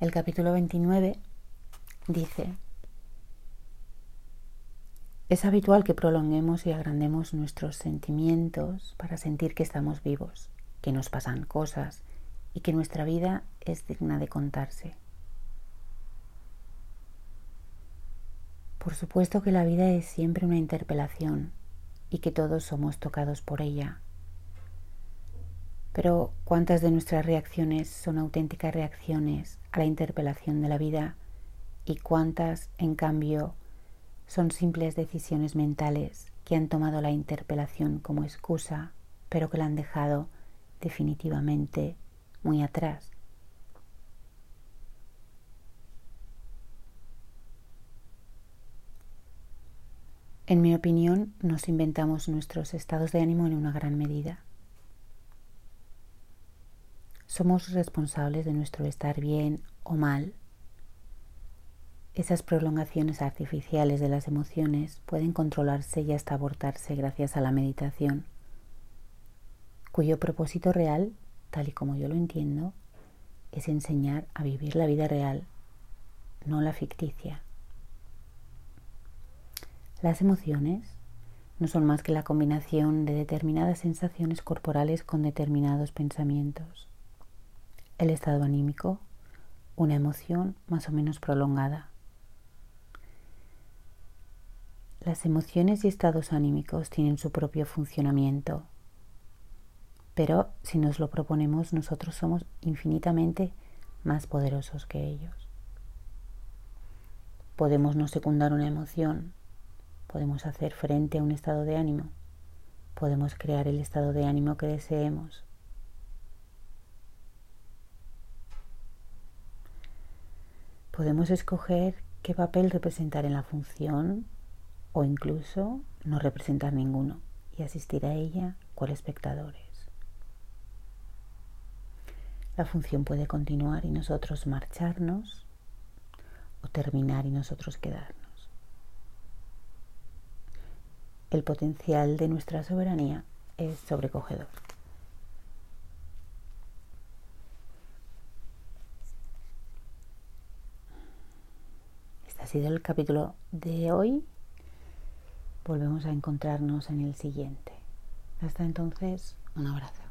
El capítulo 29 dice, es habitual que prolonguemos y agrandemos nuestros sentimientos para sentir que estamos vivos, que nos pasan cosas y que nuestra vida es digna de contarse. Por supuesto que la vida es siempre una interpelación y que todos somos tocados por ella. Pero ¿cuántas de nuestras reacciones son auténticas reacciones a la interpelación de la vida y cuántas, en cambio, son simples decisiones mentales que han tomado la interpelación como excusa, pero que la han dejado definitivamente muy atrás? En mi opinión, nos inventamos nuestros estados de ánimo en una gran medida. Somos responsables de nuestro estar bien o mal. Esas prolongaciones artificiales de las emociones pueden controlarse y hasta abortarse gracias a la meditación, cuyo propósito real, tal y como yo lo entiendo, es enseñar a vivir la vida real, no la ficticia. Las emociones no son más que la combinación de determinadas sensaciones corporales con determinados pensamientos. El estado anímico, una emoción más o menos prolongada. Las emociones y estados anímicos tienen su propio funcionamiento, pero si nos lo proponemos nosotros somos infinitamente más poderosos que ellos. Podemos no secundar una emoción, Podemos hacer frente a un estado de ánimo. Podemos crear el estado de ánimo que deseemos. Podemos escoger qué papel representar en la función o incluso no representar ninguno y asistir a ella con espectadores. La función puede continuar y nosotros marcharnos o terminar y nosotros quedarnos. el potencial de nuestra soberanía es sobrecogedor. Sido el capítulo de hoy. Volvemos a encontrarnos en el siguiente. Hasta entonces, un abrazo.